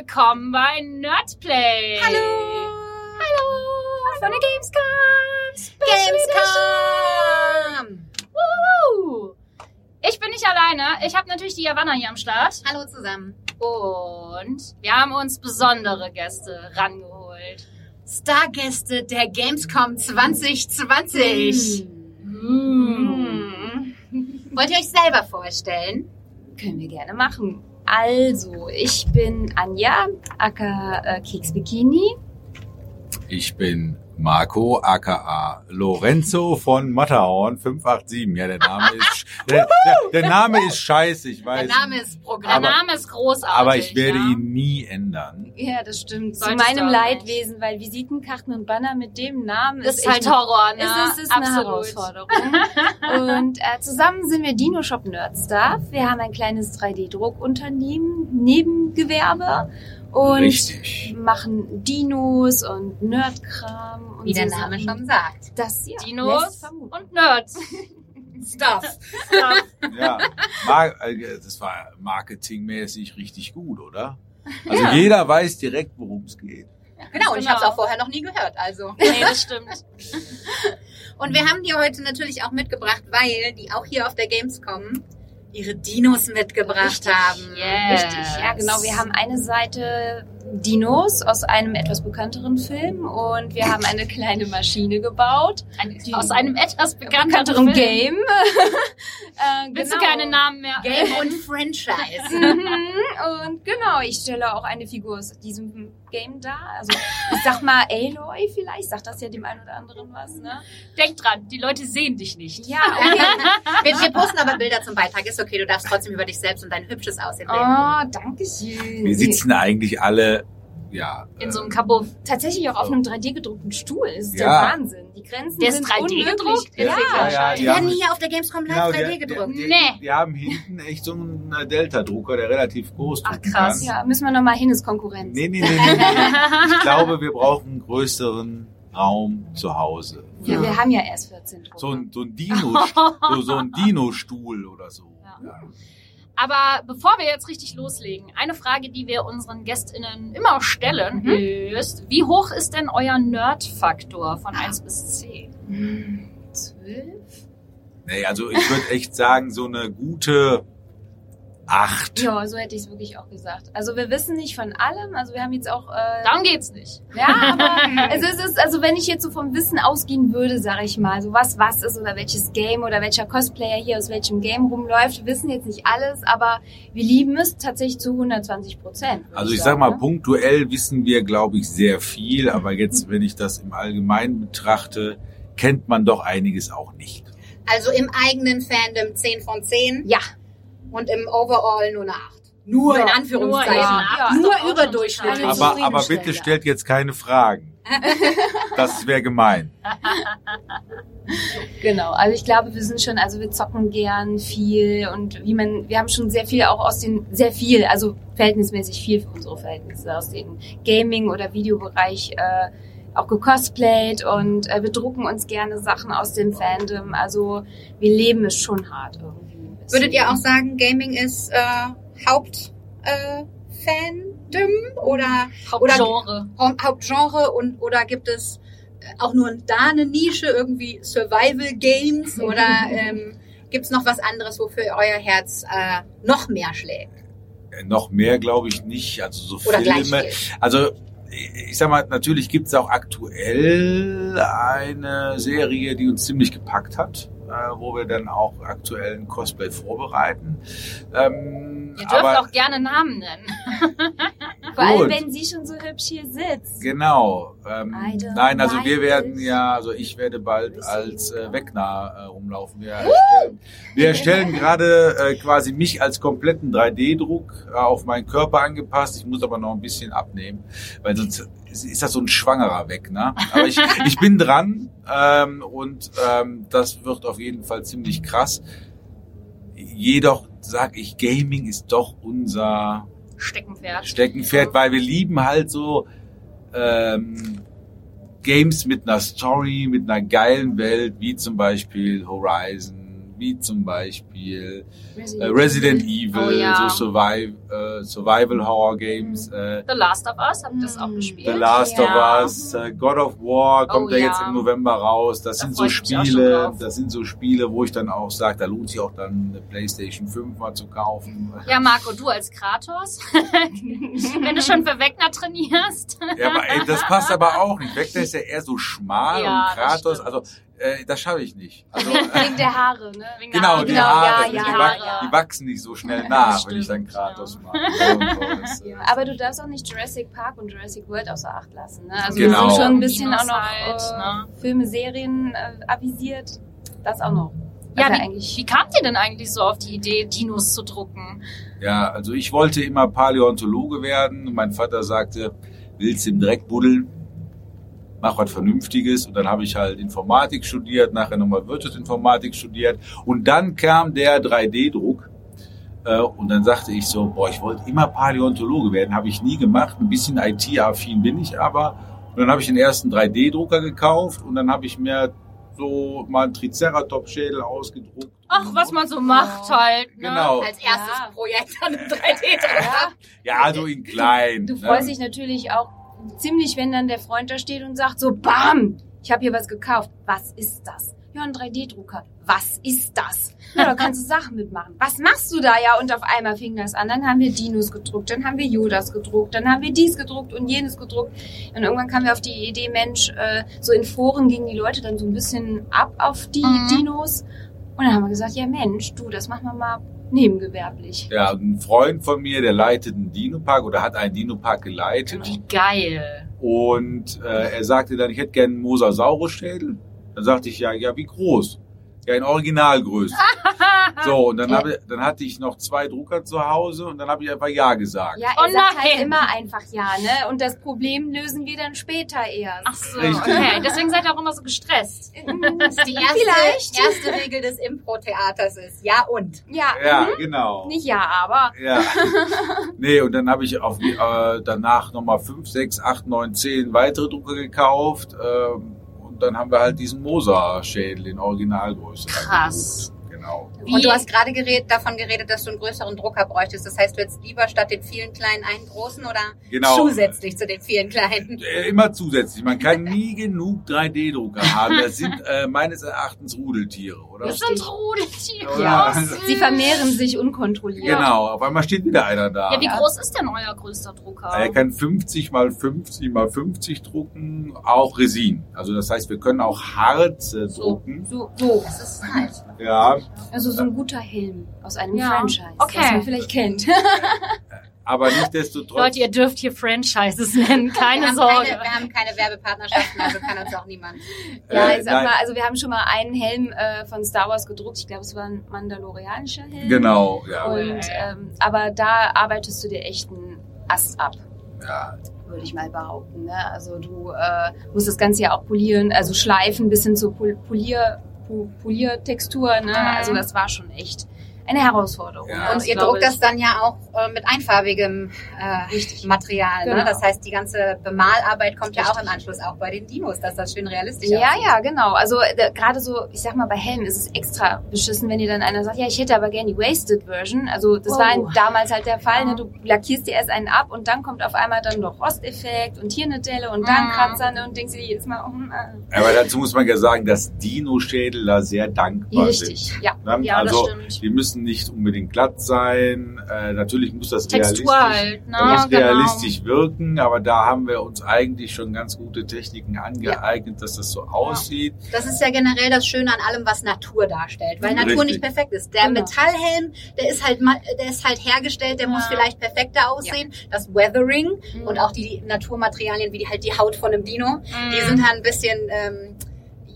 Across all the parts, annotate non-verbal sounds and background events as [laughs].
willkommen bei Nerdplay. Hallo! Hallo! Von der Gamescom! Special Gamescom! Woo! Ich bin nicht alleine. Ich habe natürlich die Javanna hier am Start. Hallo zusammen. Und wir haben uns besondere Gäste rangeholt. Stargäste der Gamescom 2020. Mm. Wollt ihr euch selber vorstellen? Können wir gerne machen. Also, ich bin Anja, aka äh, Keks Bikini. Ich bin Marco, aka Lorenzo von Matterhorn 587. Ja, der Name ist, der, der, der Name ist scheiße, ich weiß. Der Name ist Programm. Der Aber- Name ist großartig. aber ich werde ja. ihn nie ändern. Ja, das stimmt. Zu Solltest meinem Leidwesen, weil Visitenkarten und Banner mit dem Namen Das ist ist halt Horror, ne? Ist, es ist eine Absolut. Herausforderung. [laughs] und äh, zusammen sind wir Dino Shop Nerdstuff. Wir haben ein kleines 3D-Druckunternehmen, Nebengewerbe und Richtig. machen Dinos und Nerdkram. Und Wie der so Name Sachen. schon sagt. Das ja, Dinos und Nerds. [laughs] Stuff. Ja, Mar äh, das war marketingmäßig richtig gut, oder? Also jeder weiß direkt, worum es geht. Genau, und ich Genau. habe es auch vorher noch nie gehört. Also. [laughs] nee, das stimmt. Und wir haben die heute natürlich auch mitgebracht, weil die auch hier auf der Gamescom ihre Dinos mitgebracht haben. Yes. Richtig, ja genau. Wir haben eine Seite Dinos aus einem etwas bekannteren Film und wir haben eine kleine Maschine gebaut. Ein, aus einem etwas bekannteren Bekannteren Film. Game. [laughs] äh, Willst genau. du keine Namen mehr? Game und Franchise. Mhm, und genau, ich stelle auch eine Figur aus diesem Game dar. Also ich sag mal Aloy vielleicht, sagt das ja dem einen oder anderen was, ne? Denk dran, die Leute sehen dich nicht. Ja, okay. [laughs] wir, wir posten aber Bilder zum Beitrag. Ist okay, du darfst trotzdem über dich selbst und dein hübsches Aussehen reden. Oh, danke schön. Wir sitzen eigentlich alle, ja. In so einem Kabuff. tatsächlich auch auf einem 3D gedruckten Stuhl. Das ist Ja. der Wahnsinn. Die Grenzen Der ist sind 3D unmöglich. gedruckt? Ja. Ja, ja, ja, Die die werden haben, hier auf der Gamescom live genau, 3D die, gedruckt. die, Nee. die, haben hinten echt so einen äh, Delta-Drucker, der relativ groß Ach, drucken krass, kann. Ja, müssen wir nochmal hin, ist Konkurrenz. Nee, nee, nee, nee, nee. [laughs] Ich glaube, wir brauchen einen größeren Raum zu Hause. Ja, wir haben ja erst 14 Drucker. So ein, so ein Dino, [laughs] so, so Dino-Stuhl oder so. Ja. Aber bevor wir jetzt richtig loslegen, eine Frage, die wir unseren GästInnen immer stellen, ist, wie hoch ist denn euer Nerd-Faktor von 1 bis 10? Hm, Zwölf? Nee, also ich würde echt sagen, so eine gute acht. Ja, so hätte ich es wirklich auch gesagt. Also wir wissen nicht von allem. Also wir haben jetzt auch... Äh, Darum geht's nicht. Ja, aber [laughs] es ist, es ist, also wenn ich jetzt so vom Wissen ausgehen würde, sage ich mal, so was was ist oder welches Game oder welcher Cosplayer hier aus welchem Game rumläuft, wir wissen jetzt nicht alles, aber wir lieben es tatsächlich zu 120 Prozent. Also ich sag mal, ne? punktuell wissen wir, glaube ich, sehr viel, aber jetzt, wenn ich das im Allgemeinen betrachte, kennt man doch einiges auch nicht. Also im eigenen Fandom 10 von 10 Ja, und im Overall nur eine 8. Nur in Anführungszeichen. nur, ja. Nur überdurchschnittlich. Aber, aber bitte stellt jetzt keine Fragen. Das wäre gemein. [laughs] genau. Also ich glaube, wir sind schon, also wir zocken gern viel und wie man, wir haben schon sehr viel auch aus den, sehr viel, also verhältnismäßig viel für unsere Verhältnisse aus dem Gaming- oder Videobereich äh, auch gecosplayt und äh, wir drucken uns gerne Sachen aus dem Fandom. Also wir leben es schon hart irgendwie. Würdet ihr auch sagen, Gaming ist äh, Haupt äh, oder Hauptgenre. Hau- Hauptgenre und oder gibt es äh, auch nur da eine Nische irgendwie Survival Games [laughs] oder ähm, gibt es noch was anderes, wofür euer Herz äh, noch mehr schlägt Äh, Noch mehr glaube ich nicht. Also so oder Filme. Also ich sag mal, natürlich gibt es auch aktuell eine Serie, die uns ziemlich gepackt hat, äh, wo wir dann auch aktuellen Cosplay vorbereiten. Ähm, Ihr dürft aber auch gerne Namen nennen. [laughs] Vor allem, wenn sie schon so hübsch hier sitzt. genau. Ähm, nein, also wir werden ja, also ich werde bald als äh, Wegner äh, rumlaufen. Wir erstellen, wir erstellen gerade äh, quasi mich als kompletten 3D-Druck äh, auf meinen Körper angepasst. Ich muss aber noch ein bisschen abnehmen, weil sonst ist ist das so ein schwangerer Wegner. Aber ich, [laughs] ich bin dran ähm, und ähm, das wird auf jeden Fall ziemlich krass. Jedoch sag ich, Gaming ist doch unser Steckenpferd. Steckenpferd, weil wir lieben halt so ähm, Games mit einer Story, mit einer geilen Welt, wie zum Beispiel Horizon, wie zum Beispiel äh, Resident, Resident Evil, Oh ja. so Survive, äh, Survival Horror Games, äh, The Last of Us, habt ihr das auch Mm. gespielt? The Last Ja. of Us, äh, God of War kommt Oh, ja jetzt im November raus. Das Da sind so Spiele, das sind so Spiele, wo ich dann auch sage, da lohnt sich auch dann eine PlayStation 5 mal zu kaufen. Ja, Marco, du als Kratos, [laughs] wenn du schon für Wegner trainierst. Ja, aber ey, das passt aber auch nicht. Vector ist ja eher so schmal Ja, und Kratos, also äh, das schaffe ich nicht. Also, Wegen der Haare, ne? Wegen Genau, Haare. die Genau, Haare, ja, die, ja. die wachsen nicht so schnell nach, wenn ich dann Stimmt, Kratos ja. mache. Das, äh, Ja, aber du darfst auch nicht Jurassic Park und Jurassic World außer Acht lassen. Ne? Also Genau. wir sind schon ein bisschen auch noch halt, ne? Filme, Serien äh, avisiert. Das auch noch. Ja, wie, eigentlich. wie kamt ihr denn eigentlich so auf die Idee, Dinos zu drucken? Ja, also ich wollte immer Paläontologe werden. Mein Vater sagte, willst du im Dreck buddeln? Mach was Vernünftiges. Und dann habe ich halt Informatik studiert, nachher nochmal Wirtschaftsinformatik studiert. Und dann kam der 3D-Druck. Äh, Und dann sagte ich so, boah, ich wollte immer Paläontologe werden. Habe ich nie gemacht. Ein bisschen IT-affin bin ich aber. Und dann habe ich den ersten 3D-Drucker gekauft. Und dann habe ich mir so mal einen Triceratops-Schädel ausgedruckt. Ach, was man so macht halt. Ne? Genau. Als erstes Ja. Projekt an einem 3D-Drucker. Ja, so in klein. Du ne? freust dich natürlich auch ziemlich, wenn dann der Freund da steht und sagt so, bam, ich habe hier was gekauft. Was ist das? Ja, ein 3D-Drucker. Was ist das? Ja, da kannst du Sachen mitmachen. Was machst du da? Ja, und auf einmal fing das an. Dann haben wir Dinos gedruckt, dann haben wir Yodas gedruckt, dann haben wir dies gedruckt und jenes gedruckt. Und irgendwann kamen wir auf die Idee, Mensch, äh, so in Foren gingen die Leute dann so ein bisschen ab auf die Mhm. Dinos. Und dann haben wir gesagt, ja Mensch, du, das machen wir mal nebengewerblich. Ja, ein Freund von mir, der leitet einen Dino-Park oder hat einen Dino-Park geleitet. Wie geil. Und äh, er sagte dann, ich hätte gerne einen Mosasaurus-Schädel. Dann sagte ich, ja, ja, wie groß? Ja, in Originalgröße. [laughs] so, und dann, habe, dann hatte ich noch zwei Drucker zu Hause und dann habe ich einfach Ja gesagt. Ja, Oh er sagt halt immer einfach ja, ne? Und das Problem lösen wir dann später erst. Ach so, Richtig. okay. Deswegen seid ihr auch immer so gestresst. [laughs] Die erste, Vielleicht. erste Regel des Impro-Theaters ist Ja und. Ja, Ja, mhm. genau. nicht ja, aber. Ja. [laughs] nee, und dann habe ich auf, die- äh, danach nochmal fünf, sechs, acht, neun, zehn weitere Drucker gekauft. Ähm, dann haben wir halt diesen Mosa-Schädel in Originalgröße. Krass. Genau. Wie, Und du hast gerade geredet, davon geredet, dass du einen größeren Drucker bräuchtest. Das heißt, du hättest lieber statt den vielen kleinen einen großen oder Genau. zusätzlich zu den vielen kleinen? [laughs] Äh, Immer zusätzlich. Man kann nie genug 3D-Drucker haben. Das sind [laughs] äh, meines Erachtens Rudeltiere, oder? das sind Rudeltiere. Ja. Sie vermehren sich unkontrolliert. Genau, auf einmal steht wieder einer da. Ja, wie groß ist denn euer größter Drucker? Er kann 50 mal 50 mal 50 drucken, auch Resin. Also das heißt, wir können auch Harz äh, drucken. So, so. Das ist nice. Ja, Also so ein guter Helm aus einem Ja. Franchise, Okay. das man vielleicht kennt. aber nichtsdestotrotz. Leute, ihr dürft hier Franchises nennen, Wir keine haben Sorge. keine, wir haben keine Werbepartnerschaften, also kann uns auch niemand. Ja, äh, ich sag nein, mal, also wir haben schon mal einen Helm äh, von Star Wars gedruckt. Ich glaube, es war ein mandalorianischer Helm. Genau, ja. Und, ähm, aber da arbeitest du dir echt einen Ast ab. ja. würde ich mal behaupten. Ne? Also du äh, musst das Ganze ja auch polieren, also schleifen bis hin zur Pol Polier, Poliertextur. Ne? Mhm. Also das war schon echt eine Herausforderung. Ja. ne? Und Das ihr druckt das dann ja auch äh, mit einfarbigem äh, Richtig. Material. Ne? Genau. Das heißt, die ganze Bemalarbeit kommt ja auch im Anschluss, auch bei den Dinos, dass das schön realistisch Ja, aussieht. ja, genau. Also äh, gerade so, ich sag mal, bei Helmen ist es extra beschissen, wenn dir dann einer sagt, ja, ich hätte aber gerne die Wasted Version. Also das Oh. war in, damals halt der Fall. Ne? Du lackierst dir erst einen ab und dann kommt auf einmal dann noch Rosteffekt und hier eine Delle und dann Mhm. Kratzer ne? und denkst dir jedes Mal, oh, äh. Aber dazu muss man ja sagen, dass Dino-Schädel da sehr dankbar richtig, ja. sind. Ne? Ja, das also, stimmt. die müssen nicht unbedingt glatt sein. Äh, natürlich muss das Textur realistisch, halt, ne? muss Genau. realistisch wirken, aber da haben wir uns eigentlich schon ganz gute Techniken angeeignet, dass das so aussieht. Das ist ja generell das Schöne an allem, was Natur darstellt, weil Richtig. Natur nicht perfekt ist. Der Genau. Metallhelm, der ist halt mal, der ist halt hergestellt, der muss Ja. vielleicht perfekter aussehen. Das Weathering Mhm. und auch die Naturmaterialien, wie die, halt die Haut von einem Dino, Mhm. die sind halt ein bisschen, ähm,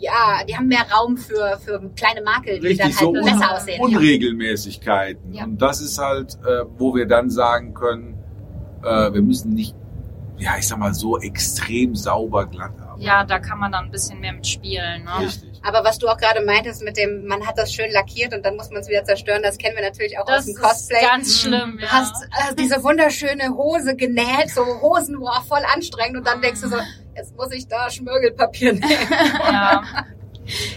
ja, die haben mehr Raum für, für kleine Makel, die Richtig, dann so halt un besser aussehen. Unregelmäßigkeiten. Ja. Und das ist halt, äh, wo wir dann sagen können, äh, wir müssen nicht, ja, ich sag mal, so extrem sauber glatt haben. Ja, da kann man dann ein bisschen mehr mitspielen. Ne? Richtig. Aber was du auch gerade meintest mit dem, man hat das schön lackiert und dann muss man es wieder zerstören, das kennen wir natürlich auch Das aus dem ist Cosplay. ganz schlimm. Du Ja. hast äh, diese wunderschöne Hose genäht, so Hosen, boah, voll anstrengend und dann denkst du so, jetzt muss ich da Schmirgelpapier [laughs] nähen. ja.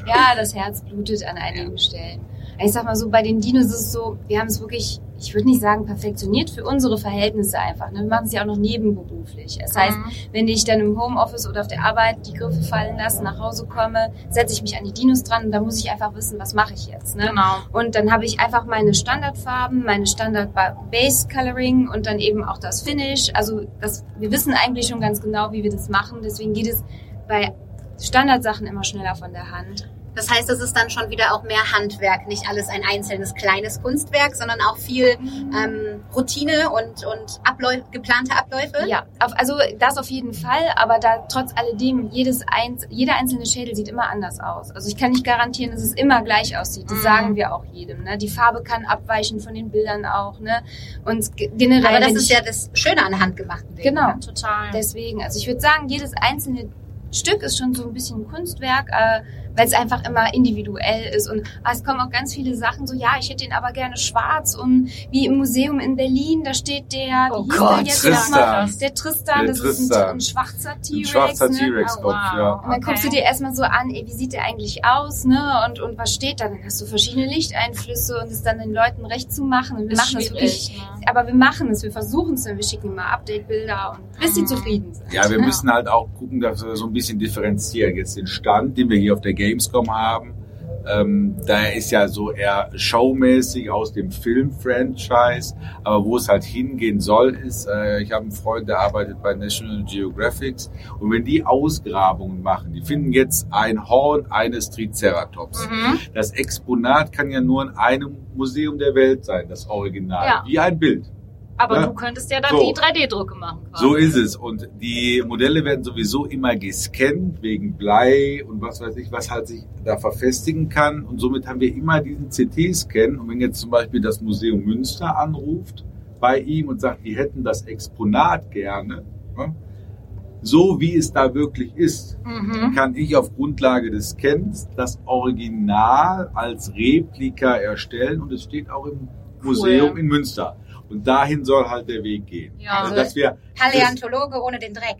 Ja, das Herz blutet an einigen Stellen. Ich sag mal so, bei den Dinos ist es so, wir haben es wirklich, ich würde nicht sagen perfektioniert für unsere Verhältnisse einfach. Ne? Wir machen es ja auch noch nebenberuflich. Das heißt, Mhm. wenn ich dann im Homeoffice oder auf der Arbeit die Griffe fallen lasse, nach Hause komme, setze ich mich an die Dinos dran und da muss ich einfach wissen, was mache ich jetzt. Ne? Genau. Und dann habe ich einfach meine Standardfarben, meine Standard Base Coloring und dann eben auch das Finish. Also das, wir wissen eigentlich schon ganz genau, wie wir das machen. Deswegen geht es bei Standardsachen immer schneller von der Hand. Das heißt, es ist dann schon wieder auch mehr Handwerk, nicht alles ein einzelnes kleines Kunstwerk, sondern auch viel ähm, Routine und, und Abläu geplante Abläufe. Ja, auf, also das auf jeden Fall, aber da trotz alledem, jedes eins, jeder einzelne Schädel sieht immer anders aus. Also ich kann nicht garantieren, dass es immer gleich aussieht. Das Mhm. sagen wir auch jedem. Ne? Die Farbe kann abweichen von den Bildern auch. Ne? Und ge- generell. Aber das ist ja das Schöne an handgemachten Dingen. Genau. Total. Deswegen, also ich würde sagen, jedes einzelne Stück ist schon so ein bisschen ein Kunstwerk, äh, weil es einfach immer individuell ist. Und ah, es kommen auch ganz viele Sachen so, ja, ich hätte den aber gerne schwarz und wie im Museum in Berlin, da steht der, Oh Gott, der jetzt Tristan. Der Tristan, Der das ist ein, Tristan. ein schwarzer T-Rex. Ein schwarzer ne? T-Rex-Kopf, Oh, wow. ja. Und dann guckst du dir erstmal so an, ey, wie sieht der eigentlich aus, ne? Und, und was steht da? Dann hast du verschiedene Lichteinflüsse und es dann den Leuten recht zu machen. Und wir machen das wirklich ne? aber wir machen es, wir versuchen es, wir schicken immer Update-Bilder und bis sie Mhm. zufrieden sind. Ja, wir Ja. müssen halt auch gucken, dass wir so ein bisschen differenzieren. Jetzt den Stand, den wir hier auf der Gamescom haben, ähm, da ist ja so eher showmäßig aus dem Film-Franchise, aber wo es halt hingehen soll, ist, äh, ich habe einen Freund, der arbeitet bei National Geographic und wenn die Ausgrabungen machen, die finden jetzt ein Horn eines Triceratops. Mhm. Das Exponat kann ja nur in einem Museum der Welt sein, das Original, Ja. wie ein Bild. Aber Ja. du könntest ja dann So. die 3D-Drucke machen. Quasi. So ist es. Und die Modelle werden sowieso immer gescannt wegen Blei und was weiß ich, was halt sich da verfestigen kann. Und somit haben wir immer diesen CT-Scan. Und wenn jetzt zum Beispiel das Museum Münster anruft bei ihm und sagt, die hätten das Exponat gerne, ne, so wie es da wirklich ist, Mhm. kann ich auf Grundlage des Scans das Original als Replika erstellen und es steht auch im Museum in Münster. Und dahin soll halt der Weg gehen. Ja, also, also dass wir Paläontologe ohne den Dreck.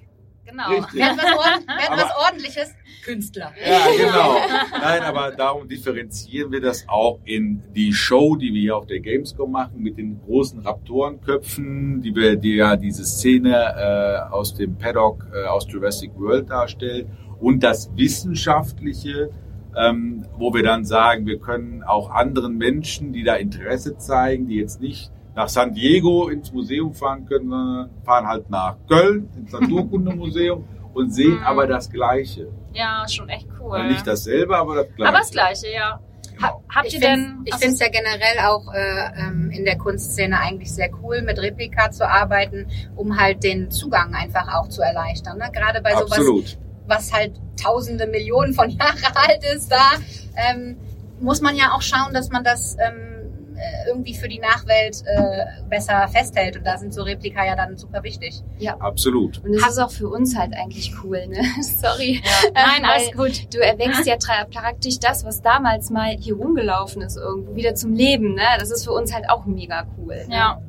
Genau. Richtig. Wer hat was, Ord was Ordentliches? Künstler. Ja, genau. Nein, aber darum differenzieren wir das auch in die Show, die wir hier auf der Gamescom machen, mit den großen Raptorenköpfen, die wir, die ja diese Szene äh, aus dem Paddock äh, aus Jurassic World darstellt und das Wissenschaftliche, ähm, wo wir dann sagen, wir können auch anderen Menschen, die da Interesse zeigen, die jetzt nicht nach San Diego ins Museum fahren können, sondern fahren halt nach Köln ins Naturkundemuseum [laughs] und sehen Mhm. aber das Gleiche. Ja, schon echt cool. Nicht dasselbe, aber das Gleiche. Aber das Gleiche, ja. Genau. habt ihr denn... ich finde es ja generell auch äh, ähm, in der Kunstszene eigentlich sehr cool, mit Replika zu arbeiten, um halt den Zugang einfach auch zu erleichtern. Ne? Gerade bei sowas, Absolut. was halt tausende Millionen von [laughs] Jahren alt ist, da ähm, muss man ja auch schauen, dass man das ähm, äh, irgendwie für die Nachwelt äh, besser festhält. Und da sind so Replika ja dann super wichtig. Absolut. Und das ist auch für uns halt eigentlich cool, ne? [laughs] Sorry. ja. Nein, alles gut. Du erweckst ja praktisch das, was damals mal hier rumgelaufen ist, irgendwo wieder zum Leben, ne? Das ist für uns halt auch mega cool. Ne? Ja.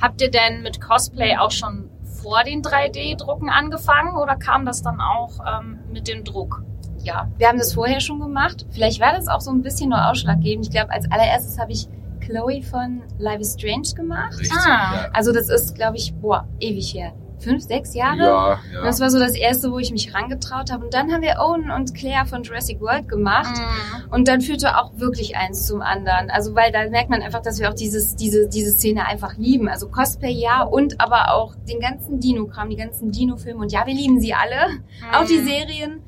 Habt ihr denn mit Cosplay auch schon vor den 3D-Drucken angefangen oder kam das dann auch ähm, mit dem Druck? ja, wir haben das vorher schon gemacht. Vielleicht war das auch so ein bisschen nur ausschlaggebend. Ich glaube, als allererstes habe ich Chloe von Life is Strange gemacht. Richtig. Ah. Also das ist, glaube ich, boah, ewig her. Fünf, sechs Ja, Jahre? ja. Und ja. das war so das erste, wo ich mich rangetraut habe. Und dann haben wir Owen und Claire von Jurassic World gemacht. Mhm. Und dann führte auch wirklich eins zum anderen. Also weil da merkt man einfach, dass wir auch dieses, diese, diese Szene einfach lieben. Also Cosplay ja und aber auch den ganzen Dino-Kram, die ganzen Dino-Filme. Und ja, wir lieben sie alle. Auch die Mhm. Serien.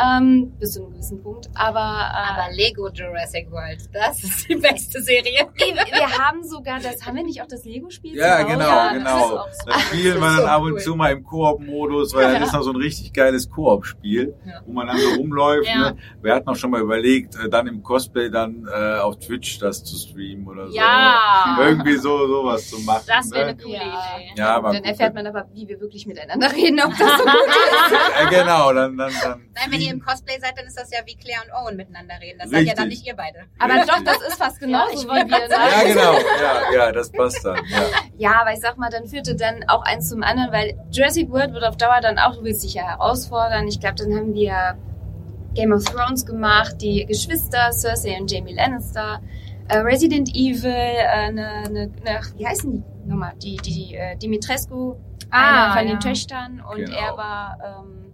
Ähm, bis zu einem gewissen Punkt. Aber, äh, Aber Lego Jurassic World, das ist die beste Serie. wir haben sogar das, haben wir nicht auch das Lego-Spiel? Ja, zu Hause? genau, Ja, das genau. ist auch so. Das spielen [laughs] wir Das ist dann so ab und cool. zu mal im Koop-Modus, weil das ist noch so ein richtig geiles Koop-Spiel, Ja. wo man dann so rumläuft. Ja. Ne? Wir hatten auch schon mal überlegt, äh, dann im Cosplay dann äh, auf Twitch das zu streamen oder so. Ja. Irgendwie so sowas zu machen. Das wäre eine ne? coole Ja. Idee. Ja, aber Dann erfährt man aber, wie wir wirklich miteinander [laughs] reden, ob das so [laughs] gut äh, genau, dann, dann, dann. Nein, ihr im Cosplay seid, dann ist das ja wie Claire und Owen miteinander reden. Das seid ja dann nicht ihr beide. Aber doch, das ist fast [laughs] genauso ich wie wollte wir. Ne? Ja, genau, ja, [laughs] ja, das passt dann. Ja. Ja, aber ich sag mal, dann führte dann auch eins zum anderen, weil Jurassic World wird auf Dauer dann auch, du willst dich ja herausfordern. Ich glaube, dann haben wir Game of Thrones gemacht, die Geschwister, Cersei und Jamie Lannister. äh, Resident Evil, äh, eine, eine, eine, wie heißen die nochmal? Die, die, äh, Dimitrescu, Ah, einer von ja. den Töchtern und Genau. er war, ähm,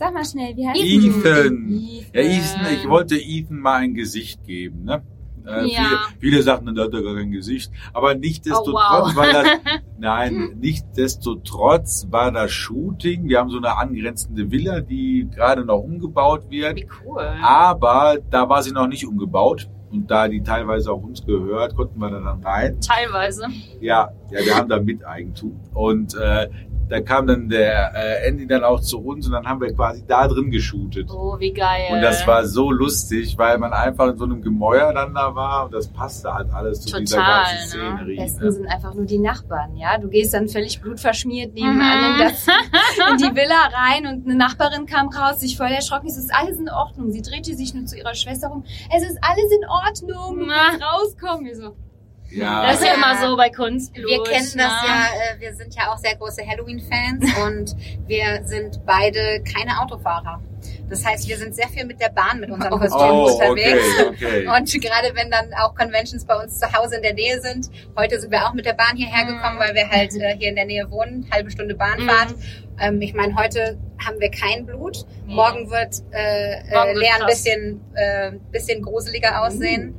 sag mal schnell, wie heißt die? Ethan. Ja, Ethan, Ethan. ich wollte Ethan mal ein Gesicht geben, ne? Äh, Ja. viele, viele sagten, da hat er gar kein Gesicht. Aber nichtsdestotrotz Oh, wow. war das, [laughs] nein, nichtsdestotrotz war das Shooting. Wir haben so eine angrenzende Villa, die gerade noch umgebaut wird. Wie cool. Aber da war sie noch nicht umgebaut. Und da die teilweise auch uns gehört, konnten wir da dann rein. Teilweise. Ja, ja, wir haben da Miteigentum. Und äh, da kam dann der äh, Andy dann auch zu uns und dann haben wir quasi da drin geshootet. Oh, wie geil. Und das war so lustig, weil man einfach in so einem Gemäuer dann da war und das passte halt alles zu dieser Total, ganzen ne? Szenerie. Am besten Ne? sind einfach nur die Nachbarn, ja. Du gehst dann völlig blutverschmiert nebenan Mhm. in, das, [laughs] in die Villa rein und eine Nachbarin kam raus, sich voll erschrocken. Es ist alles in Ordnung. Sie drehte sich nur zu ihrer Schwester rum. Es ist alles in Ordnung. Na. rauskommen. Wir so, Ja, Das ist ja immer so bei Kunstblut. Wir kennen das ne? ja, äh, wir sind ja auch sehr große Halloween-Fans [laughs] und wir sind beide keine Autofahrer. Das heißt, wir sind sehr viel mit der Bahn mit unseren Kostümen oh, unterwegs. okay, okay. Und gerade wenn dann auch Conventions bei uns zu Hause in der Nähe sind, heute sind wir auch mit der Bahn hierher gekommen, weil wir halt äh, hier in der Nähe wohnen, halbe Stunde Bahnfahrt. Ähm, ich meine, heute haben wir kein Blut. Morgen wird äh, Morgen äh, wird Lea ein bisschen, äh, bisschen gruseliger aussehen.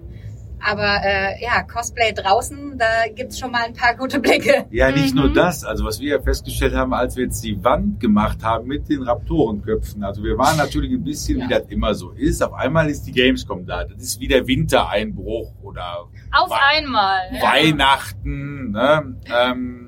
Aber äh, ja, Cosplay draußen, da gibt's schon mal ein paar gute Blicke. Ja, nicht Mhm. nur das. Also was wir ja festgestellt haben, als wir jetzt die Wand gemacht haben mit den Raptorenköpfen. Also wir waren natürlich ein bisschen, wie das immer so ist. Auf einmal ist die Gamescom da. Das ist wie der Wintereinbruch oder Auf Wa- einmal. Weihnachten. Ne? Ähm,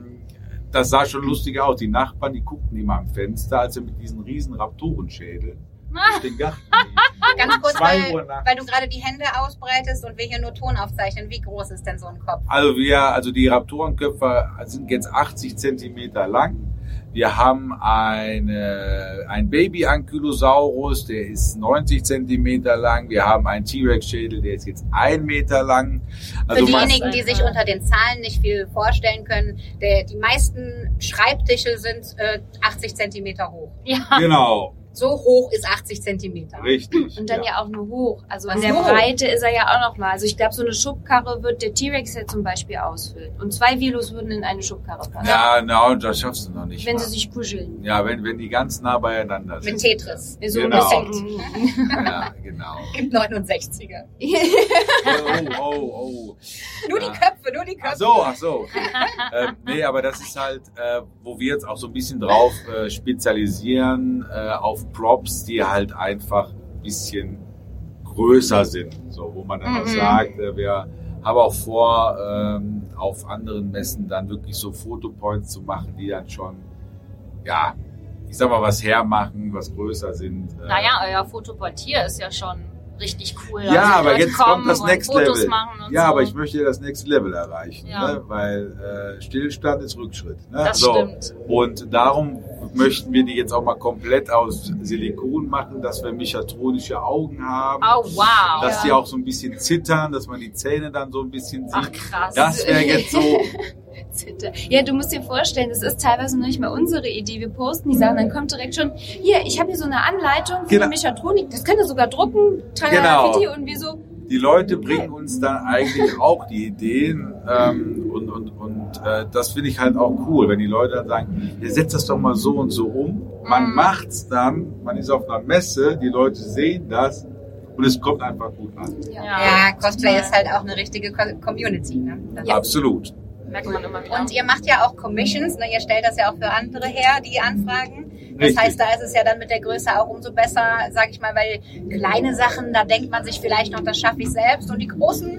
das sah schon lustig aus. Die Nachbarn, die guckten immer am Fenster, als wir mit diesen riesen Raptorenschädeln durch den Garten. [laughs] Ganz kurz, Zwei weil, weil du gerade die Hände ausbreitest und wir hier nur Ton aufzeichnen. Wie groß ist denn so ein Kopf? Also wir, also die Raptorenköpfe sind jetzt 80 Zentimeter lang. Wir haben eine, ein Baby-Ankylosaurus, der ist 90 Zentimeter lang. Wir haben einen T-Rex-Schädel, der ist jetzt ein Meter lang. Also Für diejenigen, die sich unter den Zahlen nicht viel vorstellen können, der, die meisten Schreibtische sind äh, 80 Zentimeter hoch. Ja. genau, So hoch ist 80 Zentimeter. richtig. und dann ja. auch nur hoch. Also Ach in der so. Breite ist er ja auch noch mal. Also ich glaube, so eine Schubkarre wird der T-Rex ja zum Beispiel ausfüllen. Und zwei Velos würden in eine Schubkarre passen. Ja, na, das schaffst du noch nicht. Wenn mal. sie sich kuscheln. ja, wenn, wenn die ganz nah beieinander Mit sind. Tetris. So Genau. ein bisschen. [laughs] Ja, genau. [laughs] Im 69er. Oh, oh, oh. Nur die Ja. Köpfe, nur die Ach Köpfe. so, ach so. Okay. ähm, nee, aber das ist halt, äh, wo wir jetzt auch so ein bisschen drauf äh, spezialisieren äh, auf Props, die halt einfach ein bisschen größer sind. So, wo man dann auch Mhm. sagt, äh, wir haben auch vor, ähm, auf anderen Messen dann wirklich so Fotopoints zu machen, die dann schon, ja, ich sag mal, was hermachen, was größer sind. Äh, Naja, euer Fotoportier ist ja schon richtig cool. Ja, Also aber jetzt kommt das Next Level. Ja, so. aber ich möchte das Next Level erreichen, Ja. ne? weil äh, Stillstand ist Rückschritt. Ne? Das so. stimmt. Und darum möchten wir die jetzt auch mal komplett aus Silikon machen, dass wir mechatronische Augen haben, Oh, wow. dass Ja. die auch so ein bisschen zittern, dass man die Zähne dann so ein bisschen sieht. Ach, krass. Das wäre jetzt so, [laughs] Zitter. Ja, du musst dir vorstellen, das ist teilweise noch nicht mal unsere Idee. Wir posten die Sachen, dann kommt direkt schon, hier, ich habe hier so eine Anleitung für Genau. die Mechatronik, das könnt ihr sogar drucken, Genau. Und wir so, die Leute bringen uns dann eigentlich auch die Ideen ähm, und, und, und äh, das finde ich halt auch cool, wenn die Leute dann sagen, ihr setzt das doch mal so und so um. Man Mhm. macht's dann, man ist auf einer Messe, die Leute sehen das und es kommt einfach gut an. Ja, Cosplay ist halt auch eine richtige Co- Community. Ne? Das Absolut. Merkt man immer wieder. Und ihr macht ja auch Commissions, ne? ihr stellt das ja auch für andere her, die Anfragen. Das Richtig. heißt, da ist es ja dann mit der Größe auch umso besser, sag ich mal, weil kleine Sachen, da denkt man sich vielleicht noch, das schaffe ich selbst. Und die großen,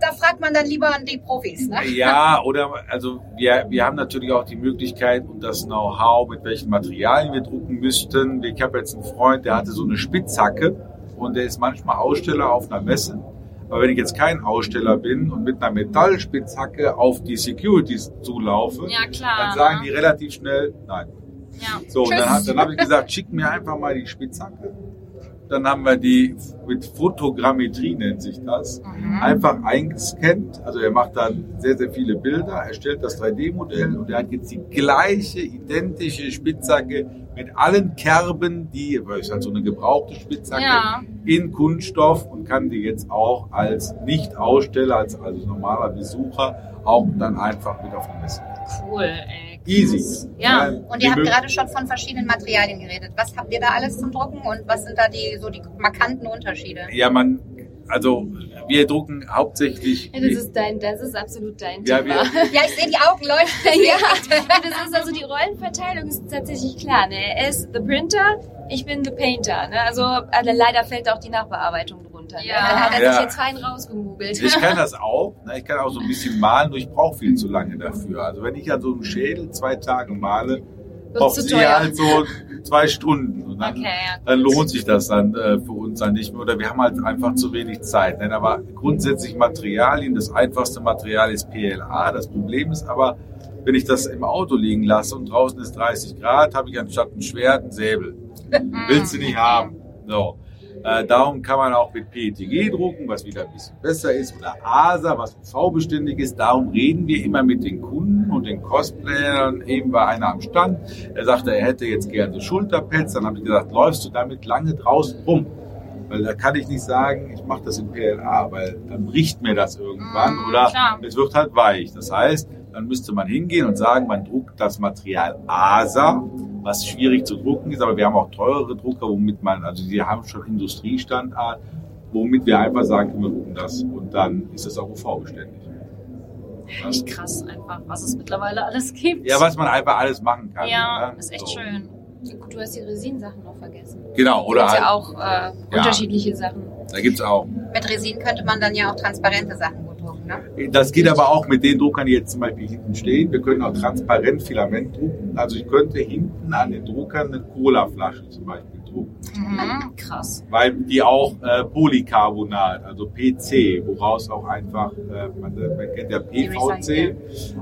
da fragt man dann lieber an die Profis. Ne? Ja, oder also wir, wir haben natürlich auch die Möglichkeit und das Know-how, mit welchen Materialien wir drucken müssten. Ich habe jetzt einen Freund, der hatte so eine Spitzhacke und der ist manchmal Aussteller auf einer Messe. Aber wenn ich jetzt kein Aussteller bin und mit einer Metallspitzhacke auf die Securities zulaufe, Ja, klar. dann sagen ne? die relativ schnell nein. Ja. So, Tschüss. dann, dann habe ich gesagt, schick mir einfach mal die Spitzhacke. Dann haben wir die mit Fotogrammetrie nennt sich das. Mhm. Einfach eingescannt. Also er macht dann sehr, sehr viele Bilder, erstellt das 3D-Modell und er hat jetzt die gleiche, identische Spitzhacke mit allen Kerben, die, weil es halt so eine gebrauchte Spitzhacke, Ja. in Kunststoff und kann die jetzt auch als Nicht-Aussteller, als also normaler Besucher auch dann einfach mit auf die Messe. Cool, ey. Easy. Ja. Und wir ihr habt gerade schon von verschiedenen Materialien geredet. Was habt ihr da alles zum Drucken und was sind da die so die markanten Unterschiede? Ja, man, also wir drucken hauptsächlich. Ja, das ist dein, das ist absolut dein Ja, Thema. wir- Ja, ich sehe die Augen leuchten. [laughs] ja, das ist also die Rollenverteilung ist tatsächlich klar. Ne? Er ist the Printer, ich bin the Painter. Ne? Also äh, leider fällt auch die Nachbearbeitung drunter. Ne? Ja. Da hat er Ja. sich jetzt fein rausgemogelt. Ich kann [laughs] das auch. ne, Ich kann auch so ein bisschen malen, nur ich brauche viel zu lange dafür. Also wenn ich an so einem Schädel zwei Tage male, braucht sie halt so zwei Stunden. Und dann, Okay, ja. dann lohnt sich das dann äh, für uns dann nicht mehr. Oder wir haben halt einfach zu wenig Zeit. Ne? Aber grundsätzlich Materialien, das einfachste Material ist PLA. Das Problem ist aber, wenn ich das im Auto liegen lasse und draußen ist 30 Grad, habe ich anstatt ein Schwert ein Säbel. [laughs] Willst du nicht haben. So. Äh, darum kann man auch mit PETG drucken, was wieder ein bisschen besser ist, oder ASA, was UV-beständig ist. Darum reden wir immer mit den Kunden und den Cosplayern. Eben war einer am Stand, er sagte, er hätte jetzt gerne Schulterpads. Dann habe ich gesagt, läufst du damit lange draußen rum? Weil da kann ich nicht sagen, ich mache das in PLA, weil dann bricht mir das irgendwann Mm, oder klar. es wird halt weich. Das heißt, dann müsste man hingehen und sagen, man druckt das Material ASA, was schwierig zu drucken ist, aber wir haben auch teurere Drucker, womit man, also die haben schon Industriestandard, womit wir einfach sagen, wir drucken das und dann ist es auch UV-beständig. Echt krass einfach, was es mittlerweile alles gibt. Ja, was man einfach alles machen kann. Ja, ne? ist echt So. schön. Du hast die Resin-Sachen noch vergessen. Genau, oder Gibt's halt, ja auch äh, unterschiedliche Sachen. da gibt's auch. Mit Resin könnte man dann ja auch transparente Sachen? Das geht aber auch mit den Druckern, die jetzt zum Beispiel hinten stehen. Wir können auch transparent Filament drucken. Also ich könnte hinten an den Druckern eine Colaflasche zum Beispiel drucken. Mhm, krass. Weil die auch äh, Polycarbonat, also PC, woraus auch einfach, äh, man, man kennt ja PVC,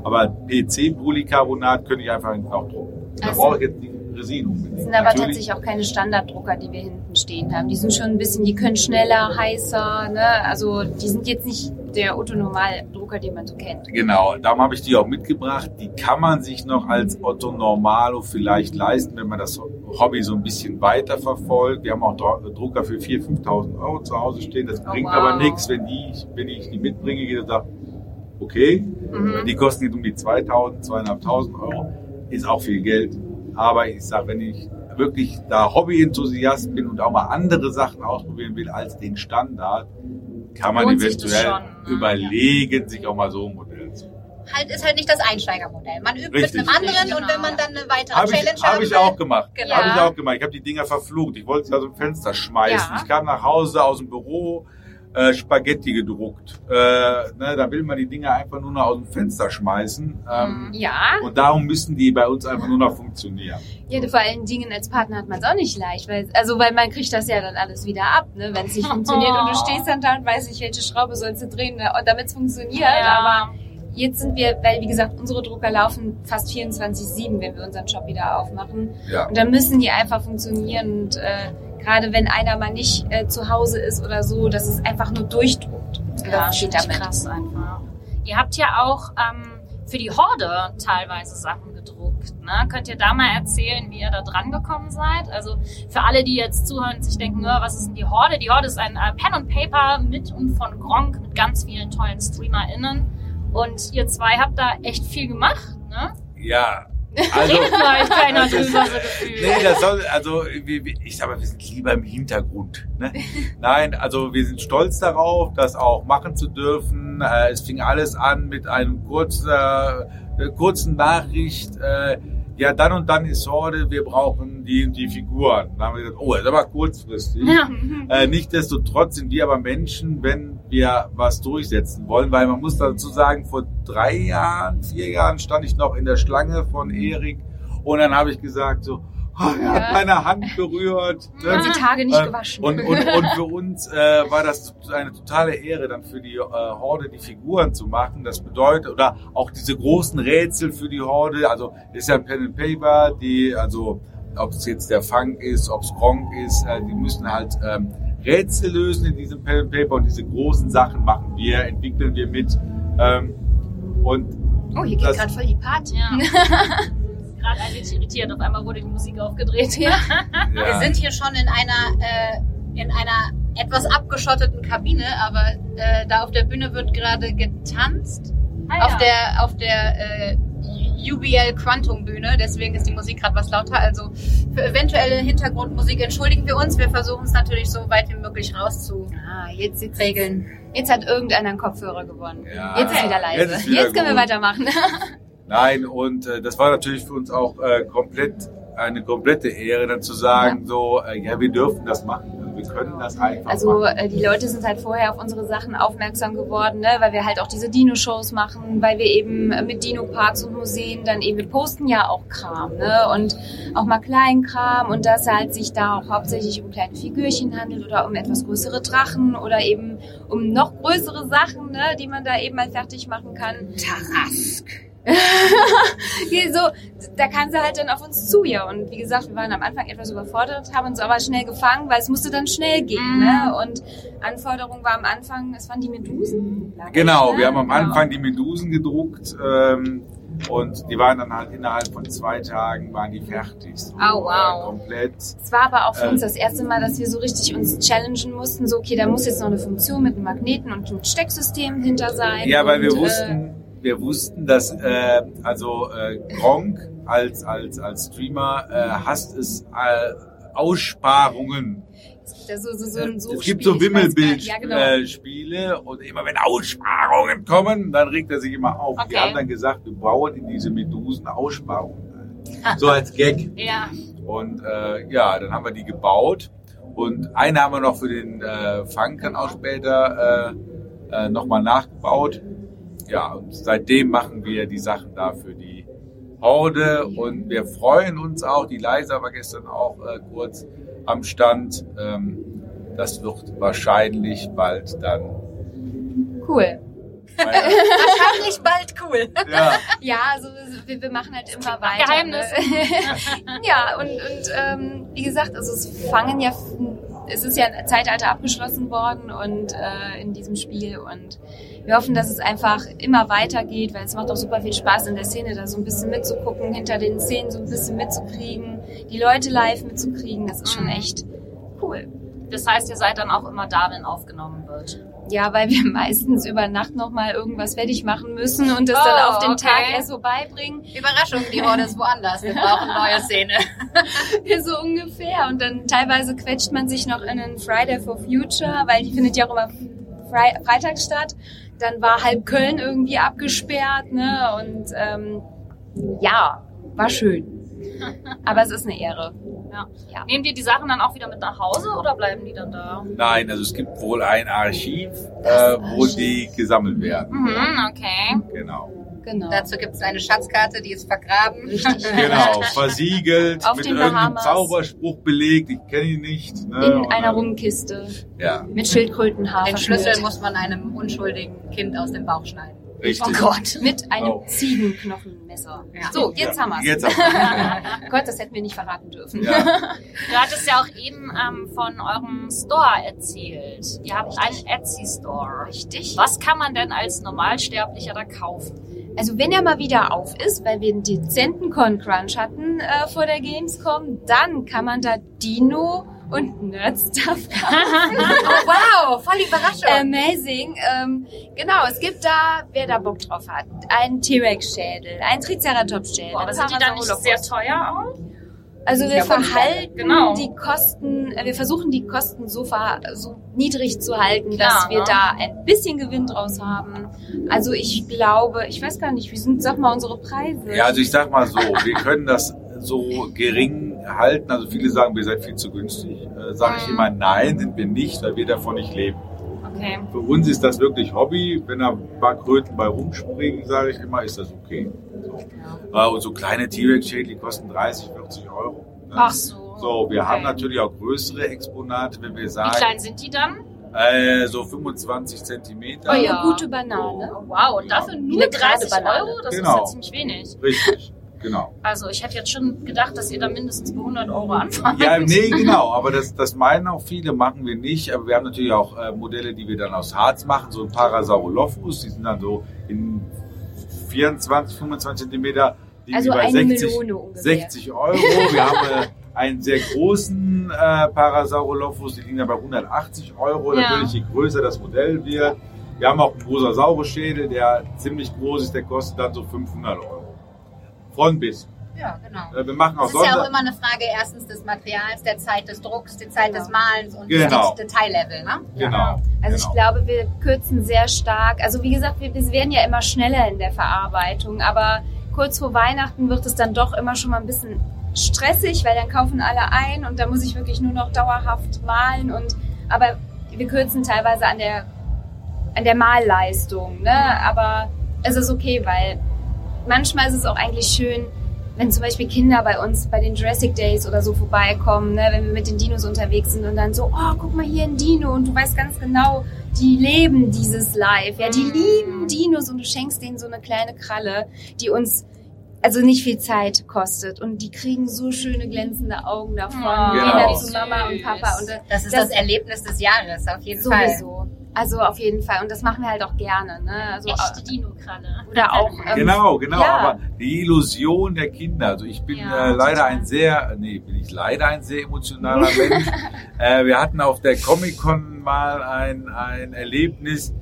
aber PC-Polycarbonat könnte ich einfach auch drucken. Da Also- brauche ich jetzt die Resin unbedingt. Das sind aber Natürlich- tatsächlich auch keine Standarddrucker, die wir hinten stehen haben. Die sind schon ein bisschen, die können schneller, heißer, ne? Also die sind jetzt nicht der Otto-Normal-Drucker, den man so kennt. Genau, darum habe ich die auch mitgebracht. Die kann man sich noch als Otto Normalo vielleicht leisten, wenn man das Hobby so ein bisschen weiter verfolgt. Wir haben auch Drucker für 4.000, 5.000 Euro zu Hause stehen. Das Oh, bringt wow. aber nichts, wenn, die, wenn ich die mitbringe, jeder sagt, okay, Mhm. die kosten jetzt um die 2.000, 2.500 Euro, ist auch viel Geld. Aber ich sage, wenn ich wirklich da Hobby-Enthusiast bin und auch mal andere Sachen ausprobieren will als den Standard, kann man Lohnt eventuell schon, ne? überlegen, sich auch mal so ein Modell zu Halt ist halt nicht das Einsteigermodell. Man übt Richtig. mit einem anderen Richtig, und wenn man dann eine weitere Habe Challenge ich, hab haben ich auch gemacht. Genau. Habe ich auch gemacht. Ich habe die Dinger verflucht. Ich wollte sie aus dem Fenster schmeißen. Ja. Ich kam nach Hause aus dem Büro, äh, Spaghetti gedruckt. Äh, ne, da will man die Dinger einfach nur noch aus dem Fenster schmeißen. Ähm, Ja, Und darum müssen die bei uns einfach nur noch funktionieren. ja, vor allen Dingen als Partner hat man es auch nicht leicht, weil, also weil man kriegt das ja dann alles wieder ab, ne, wenn es nicht [laughs] funktioniert und du stehst dann da und weißt nicht, welche Schraube sollst du drehen, ne, damit es funktioniert, aber jetzt sind wir, weil wie gesagt, unsere Drucker laufen fast 24-7, wenn wir unseren Shop wieder aufmachen Ja. und dann müssen die einfach funktionieren und äh, gerade wenn einer mal nicht äh, zu Hause ist oder so, dass es einfach nur durchdruckt. Ja, das richtig damit. krass einfach. Ihr habt ja auch ähm, für die Horde teilweise Sachen gedruckt. Ne? Könnt ihr da mal erzählen, wie ihr da dran gekommen seid? Also für alle, die jetzt zuhören und sich denken, "Oh, was ist denn die Horde? Die Horde ist ein äh, Pen und Paper mit und von Gronk mit ganz vielen tollen StreamerInnen. Und ihr zwei habt da echt viel gemacht, ne? Ja. Also, Redet vielleicht keiner das ist- drüber, so gefühlt. Nee, das soll, also ich sag mal, wir sind lieber im Hintergrund. Ne? [laughs] Nein, also wir sind stolz darauf, das auch machen zu dürfen. Äh, es fing alles an mit einem kurzer, äh, kurzen Nachricht. Ja, dann und dann ist Horde, wir brauchen die und die Figuren. Dann haben wir gesagt, oh, das ist aber kurzfristig. Ja. [laughs] Äh, Nichtsdestotrotz sind wir aber Menschen, wenn wir was durchsetzen wollen, weil man muss dazu sagen, vor drei Jahren, vier Jahren stand ich noch in der Schlange von Erik und dann habe ich gesagt so, er hat Ja. meine Hand berührt. ne? Und die Tage nicht Äh, gewaschen. Und, und, und für uns äh, war das eine totale Ehre, dann für die äh, Horde die Figuren zu machen. Das bedeutet, oder auch diese großen Rätsel für die Horde, also ist ja ein Pen and Paper, die, also ob es jetzt der Funk ist, ob es Gronk ist, äh, die müssen halt ähm, Rätsel lösen in diesem Pen and Paper und diese großen Sachen machen wir, entwickeln wir mit. Ähm, und Oh, hier geht gerade voll die Party. Ja. [laughs] [laughs] Gerade ein bisschen irritiert. Auf einmal wurde die Musik aufgedreht. Ja. [laughs] Wir sind hier schon in einer, äh, in einer etwas abgeschotteten Kabine, aber äh, da auf der Bühne wird gerade getanzt. Ah, Auf ja. der, auf der äh, UBL Quantum Bühne, deswegen ist die Musik gerade was lauter. Also für eventuelle Hintergrundmusik entschuldigen wir uns. Wir versuchen es natürlich so weit wie möglich rauszuregeln. Ah, jetzt, jetzt, jetzt hat irgendeiner einen Kopfhörer gewonnen. Ja. Jetzt ist wieder leise. Jetzt Jetzt, wieder können wir gut. weitermachen. [laughs] Nein, und äh, das war natürlich für uns auch äh, komplett eine komplette Ehre, dann zu sagen, so, äh, ja, wir dürfen das machen. Also wir können das einfach Also machen. äh, die Leute sind halt vorher auf unsere Sachen aufmerksam geworden, ne? weil wir halt auch diese Dino-Shows machen, weil wir eben mit Dino-Parks und Museen dann eben, wir posten ja auch Kram ne? und auch mal Kleinkram und dass halt sich da auch hauptsächlich um kleine Figürchen handelt oder um etwas größere Drachen oder eben um noch größere Sachen, ne? die man da eben mal fertig machen kann. Tarask. [laughs] So, da kam sie halt dann auf uns zu, ja. Und wie gesagt, wir waren am Anfang etwas überfordert, haben uns aber schnell gefangen, weil es musste dann schnell gehen. Mhm. Ne? Und Anforderung war am Anfang, es waren die Medusen. Genau, ne? wir haben am Genau. Anfang die Medusen gedruckt ähm, und die waren dann halt innerhalb von zwei Tagen waren die fertig. So, Oh, wow. Äh, komplett. Es war aber auch für Ähm. uns das erste Mal, dass wir so richtig uns challengen mussten. So, okay, da muss jetzt noch eine Funktion mit einem Magneten und einem Stecksystem hinter sein. Ja, weil wir und, äh, wussten, wir wussten, dass äh, also äh, Gronk als als als Streamer äh, hasst es äh, Aussparungen. es gibt ja so, so, so ein es Suchspiel, gibt so. Wimmelbildspiele Ja, genau. äh, und immer wenn Aussparungen kommen, dann regt er sich immer auf. Okay. Wir haben dann gesagt, wir bauen in diese Medusen Aussparungen. ein. So als Gag. ja. Und äh, ja, dann haben wir die gebaut. Und eine haben wir noch für den äh, dann auch später äh, äh, nochmal nachgebaut. Ja, und seitdem machen wir die Sachen da für die Horde und wir freuen uns auch. Die Leisa war gestern auch äh, kurz am Stand. Ähm, das wird wahrscheinlich bald dann. Cool. Meine, [laughs] Wahrscheinlich bald cool. ja, Ja, also wir, wir machen halt immer weiter. Geheimnis. Ne? [laughs] ja, und, und ähm, wie gesagt, also es fangen ja, es ist ja ein Zeitalter abgeschlossen worden und äh, in diesem Spiel und wir hoffen, dass es einfach immer weitergeht, weil es macht auch super viel Spaß in der Szene, da so ein bisschen mitzugucken, hinter den Szenen so ein bisschen mitzukriegen, die Leute live mitzukriegen, das ist schon Mhm. echt cool. Das heißt, ihr seid dann auch immer da, wenn aufgenommen wird. Ja, weil wir [laughs] meistens über Nacht nochmal irgendwas fertig machen müssen und das Oh, dann auf den okay. Tag erst so beibringen. Überraschung, die Horde ist woanders. Wir brauchen neue Szene. [laughs] so ungefähr. Und dann teilweise quetscht man sich noch in einen Friday for Future, weil die findet ja auch immer Fre freitags statt. Dann war halb Köln irgendwie abgesperrt, ne? Und ähm, ja, war schön. [laughs] Aber es ist eine Ehre. Ja. Ja. Nehmt ihr die Sachen dann auch wieder mit nach Hause oder bleiben die dann da? nein, also es gibt wohl ein Archiv, äh, wo die gesammelt werden. Mhm, okay. Genau. Genau. Dazu gibt es eine Schatzkarte, die ist vergraben. Richtig. [laughs] Genau, versiegelt, Auf mit den irgendeinem Bahamas. Zauberspruch belegt, ich kenne ihn nicht. Ne? In Und einer Rumkiste Ja, mit Schildkrötenhaar. Den Schlüssel muss man einem unschuldigen Kind aus dem Bauch schneiden. richtig. Oh Gott. Mit einem Oh. Ziegenknochenmesser. Ja. So, jetzt Ja, haben wir's. Jetzt haben [laughs] wir Gott, das hätten wir nicht verraten dürfen. Ja. Du hattest ja auch eben ähm, von eurem Store erzählt. Ihr habt einen Etsy-Store. Richtig. Was kann man denn als Normalsterblicher da kaufen? Also wenn er mal wieder auf ist, weil wir einen dezenten Con-Crunch hatten äh, vor der Gamescom, dann kann man da Dino und Nerd-Stuff kaufen. [laughs] Oh, wow, voll Überraschung. Amazing. Ähm, genau, es gibt da, wer da Bock drauf hat, einen T-Rex-Schädel, einen Triceratops-Schädel. Boah, aber einen sind die dann nicht sehr teuer auch? Also wir Ja, verhalten Genau. die Kosten, äh, wir versuchen die Kosten so, ver, so niedrig zu halten, Klar, dass wir ne? da ein bisschen Gewinn draus haben. Also ich glaube, ich weiß gar nicht, wie sind, sag mal, unsere Preise? Ja, also ich sag mal so, wir können das so gering halten. Also viele sagen, wir seid viel zu günstig. Äh, sage ich Mhm. immer, nein, sind wir nicht, weil wir davon nicht leben. Okay. Für uns ist das wirklich Hobby. Wenn da ein paar Kröten bei rumspringen, sage ich immer, ist das okay. So. Äh, und so kleine T-Rex-Schädel, die kosten 30, 40 Euro. Ne? Ach so. So, wir okay. haben natürlich auch größere Exponate, wenn wir Wie sagen, klein sind die dann? äh, so 25 Zentimeter. Oh, ja. Eine gute Banane. Oh, wow, und dafür nur Eine gerade 30 Banane. Euro? Das Genau. ist ja ziemlich wenig. Richtig. Genau. Also ich hätte jetzt schon gedacht, dass ihr da mindestens bei 100 Euro anfangt. Ja, nee, [laughs] genau. Aber das, das meinen auch viele, machen wir nicht. Aber wir haben natürlich auch äh, Modelle, die wir dann aus Harz machen, so ein Parasaurolophus. Die sind dann so in 24, 25 Zentimeter. liegen Also die bei eine 60, Melone ungefähr. 60 Euro. Wir haben äh, einen sehr großen äh, Parasaurolophus, die liegen dann bei 180 Euro. Ja. Natürlich, je größer das Modell wird. Wir haben auch einen Mosasaurus-Schädel, der ziemlich groß ist, der kostet dann so 500 Euro. Von bis. Ja, genau. Äh, Wir machen auch Es ist ja auch immer eine Frage erstens des Materials, der Zeit des Drucks, der Zeit Genau. des Malens und Genau. des Detaillevel, ne? Genau. Also ich genau. glaube, wir kürzen sehr stark. Also wie gesagt, wir, wir werden ja immer schneller in der Verarbeitung, aber kurz vor Weihnachten wird es dann doch immer schon mal ein bisschen stressig, weil dann kaufen alle ein und da muss ich wirklich nur noch dauerhaft malen und aber wir kürzen teilweise an der an der Malleistung, ne? Aber es ist okay, weil manchmal ist es auch eigentlich schön, wenn zum Beispiel Kinder bei uns bei den Jurassic Days oder so vorbeikommen, ne, wenn wir mit den Dinos unterwegs sind und dann so, oh, guck mal hier ein Dino und du weißt ganz genau, die leben dieses Live, ja, die Mhm. lieben Dinos und du schenkst denen so eine kleine Kralle, die uns also nicht viel Zeit kostet und die kriegen so schöne glänzende Augen davon, Oh, gehen Genau. dann zu Mama und Papa und äh, Das ist Das- das, Erlebnis des Jahres, auf jeden Fall. Also auf jeden Fall und das machen wir halt auch gerne, ne? Also Echte Dino-Kralle. oder auch ähm, Genau, genau, ja. aber die Illusion der Kinder. Also ich bin Ja, äh, leider total. ein sehr, nee, bin ich leider ein sehr emotionaler Mensch. [laughs] Äh, wir hatten auf der Comic-Con mal ein, ein Erlebnis,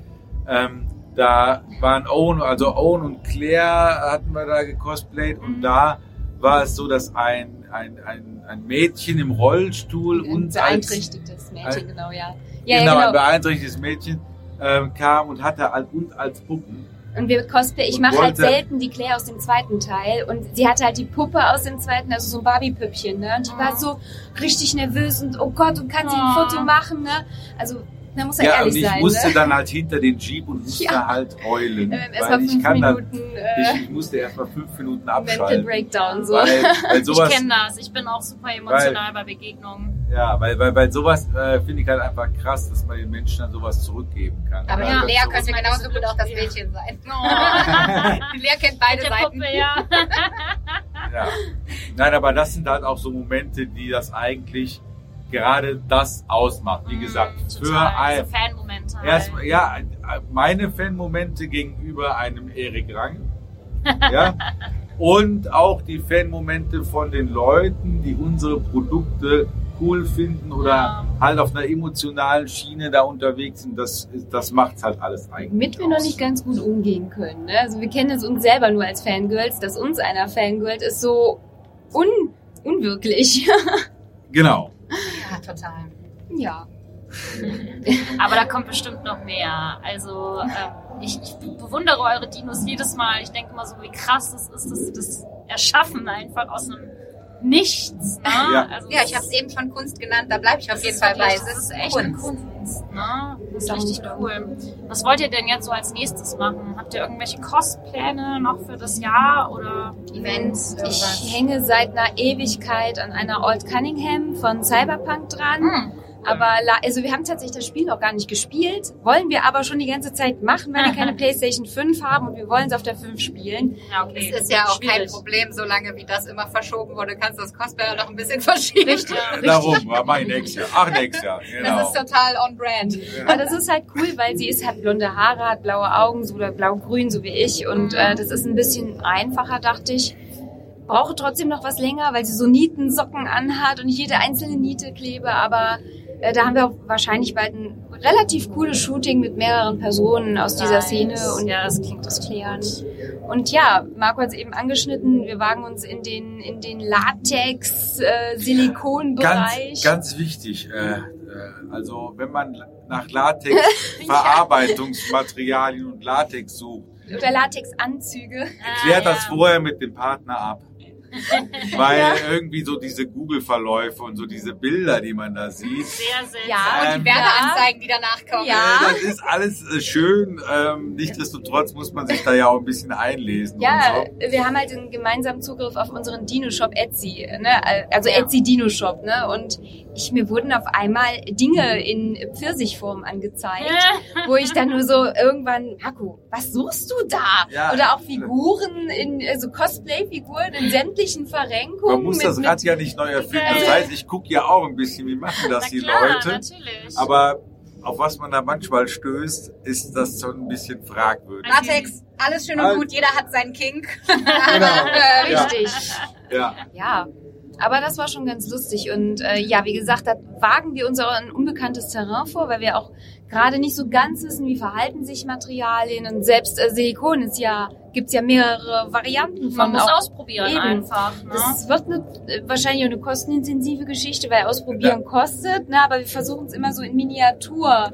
ähm, da waren Owen, also Owen und Claire hatten wir da gecosplayt und da war es so, dass ein, ein, ein, ein Mädchen im Rollstuhl Ein uns als, beeinträchtigtes Mädchen, als- genau, ja. Ja, genau, ja, ein genau. beeinträchtigtes Mädchen ähm, kam und hatte als, uns als Puppen. Und wir Cosplay, ich mache halt selten die Claire aus dem zweiten Teil und sie hatte halt die Puppe aus dem zweiten, also so ein Barbie-Püppchen, ne? Und die war so richtig nervös und oh Gott, und kann sie ein Oh. Foto machen, ne? Also, da muss er Ja, ehrlich und ich sein, musste ne? dann halt hinter den Jeep und musste [laughs] Ja. halt heulen. Weil ich kann Minuten äh, ich, ich musste erst mal fünf Minuten Mental abschalten. Breakdown, so. Weil, weil [laughs] Ich sowas, kenne das. Ich bin auch super emotional bei Begegnungen. ja, weil, weil, weil sowas äh, finde ich halt einfach krass, dass man den Menschen dann sowas zurückgeben kann. Aber Weil Ja, das Lea könnte genauso so gut auch das. Mädchen sein. Oh, [laughs] Die Lea kennt beide Seiten. Puppe, ja. ja. Nein, aber das sind halt auch so Momente, die das eigentlich gerade das ausmacht. Wie gesagt, für Total, ein, diese Fanmomente. Halt. Erstmal, ja, meine Fanmomente gegenüber einem Erik Rang. [laughs] Ja. Und auch die Fanmomente von den Leuten, die unsere Produkte cool finden oder Ja. halt auf einer emotionalen Schiene da unterwegs sind. Das, das macht's halt alles eigentlich. Mit wir noch nicht ganz gut umgehen können. Ne? Also wir kennen es uns selber nur als Fangirls, dass uns einer Fangirl ist so un unwirklich. [laughs] Genau. Ja, total. ja. [laughs] Aber da kommt bestimmt noch mehr. Also ähm, ich, ich bewundere eure Dinos jedes Mal. Ich denke immer so, wie krass das ist, dass sie das erschaffen einfach aus einem Nichts. Ne? Ja. Also Ja, ich habe es eben schon Kunst genannt, da bleibe ich auf jeden Fall bei. Das ist echt Kunst. Kunst. Ne? Das ist richtig cool. Was wollt ihr denn jetzt so als nächstes machen? Habt ihr irgendwelche Kostpläne noch für das Jahr oder? Events. Ich hänge seit einer Ewigkeit an einer Old Cunningham von Cyberpunk dran. Hm. Aber also wir haben tatsächlich das Spiel noch gar nicht gespielt, wollen wir aber schon die ganze Zeit machen, weil wir keine [laughs] PlayStation 5 haben und wir wollen es auf der 5 spielen. Ja, okay. Es ist ja auch kein Schwierig. Problem, solange wie das immer verschoben wurde, kannst du das Cosplay auch noch ein bisschen [laughs] verschieben. Richtig. Darum, mach ich nächstes Jahr. Ach, nächstes Jahr. Genau. Das ist total on brand. Aber das ist halt cool, weil sie ist hat blonde Haare, hat blaue Augen, so oder blau-grün, so wie ich. Und äh, das ist ein bisschen einfacher, dachte ich. Brauche trotzdem noch was länger, weil sie so Nietensocken anhat und ich jede einzelne Niete klebe. Aber äh, da haben wir auch wahrscheinlich bald ein relativ cooles Shooting mit mehreren Personen aus dieser Nice. Szene und Ja, das klingt das klären. Und ja, Marco hat es eben angeschnitten, wir wagen uns in den, in den Latex-Silikonbereich. Ganz, ganz wichtig. Äh, äh, also wenn man nach Latex [laughs] Verarbeitungsmaterialien und Latex sucht, Oder Latexanzüge. klärt Ah, das ja. vorher mit dem Partner ab. [laughs] Weil Ja. irgendwie so diese Google-Verläufe und so diese Bilder, die man da sieht, Sehr seltsam. Ja, Und Ähm, die Werbeanzeigen, die danach kommen. Ja. äh, das ist alles äh, schön. Ähm, nichtsdestotrotz muss man sich da ja auch ein bisschen einlesen. Ja, Und so. wir haben halt einen gemeinsamen Zugriff auf unseren Dino-Shop Etsy, ne? also Ja. Etsy Dino-Shop, ne? Und ich, mir wurden auf einmal Dinge in Pfirsichform angezeigt, wo ich dann nur so irgendwann, Marco, was suchst du da? Ja. Oder auch Figuren in, also Cosplay-Figuren in sämtlichen Verrenkungen. Man muss mit- das Rad ja nicht neu erfinden. Das heißt, ich gucke ja auch ein bisschen, wie machen das Na die klar, Leute. natürlich. Aber auf was man da manchmal stößt, ist das schon ein bisschen fragwürdig. Latex, alles schön und gut, jeder hat seinen Kink. Genau. [laughs] Äh, Ja. Richtig. Ja. Ja, aber das war schon ganz lustig. Und äh, ja, wie gesagt, da wagen wir uns auch ein unbekanntes Terrain vor, weil wir auch gerade nicht so ganz wissen, wie verhalten sich Materialien. Und selbst äh, Silikon ist ja, gibt's ja mehrere Varianten von. Man muss auch, ausprobieren Eben. einfach. Ne? das wird eine, äh, wahrscheinlich auch eine kostenintensive Geschichte, weil ausprobieren kostet, ne? aber wir versuchen es immer so in Miniatur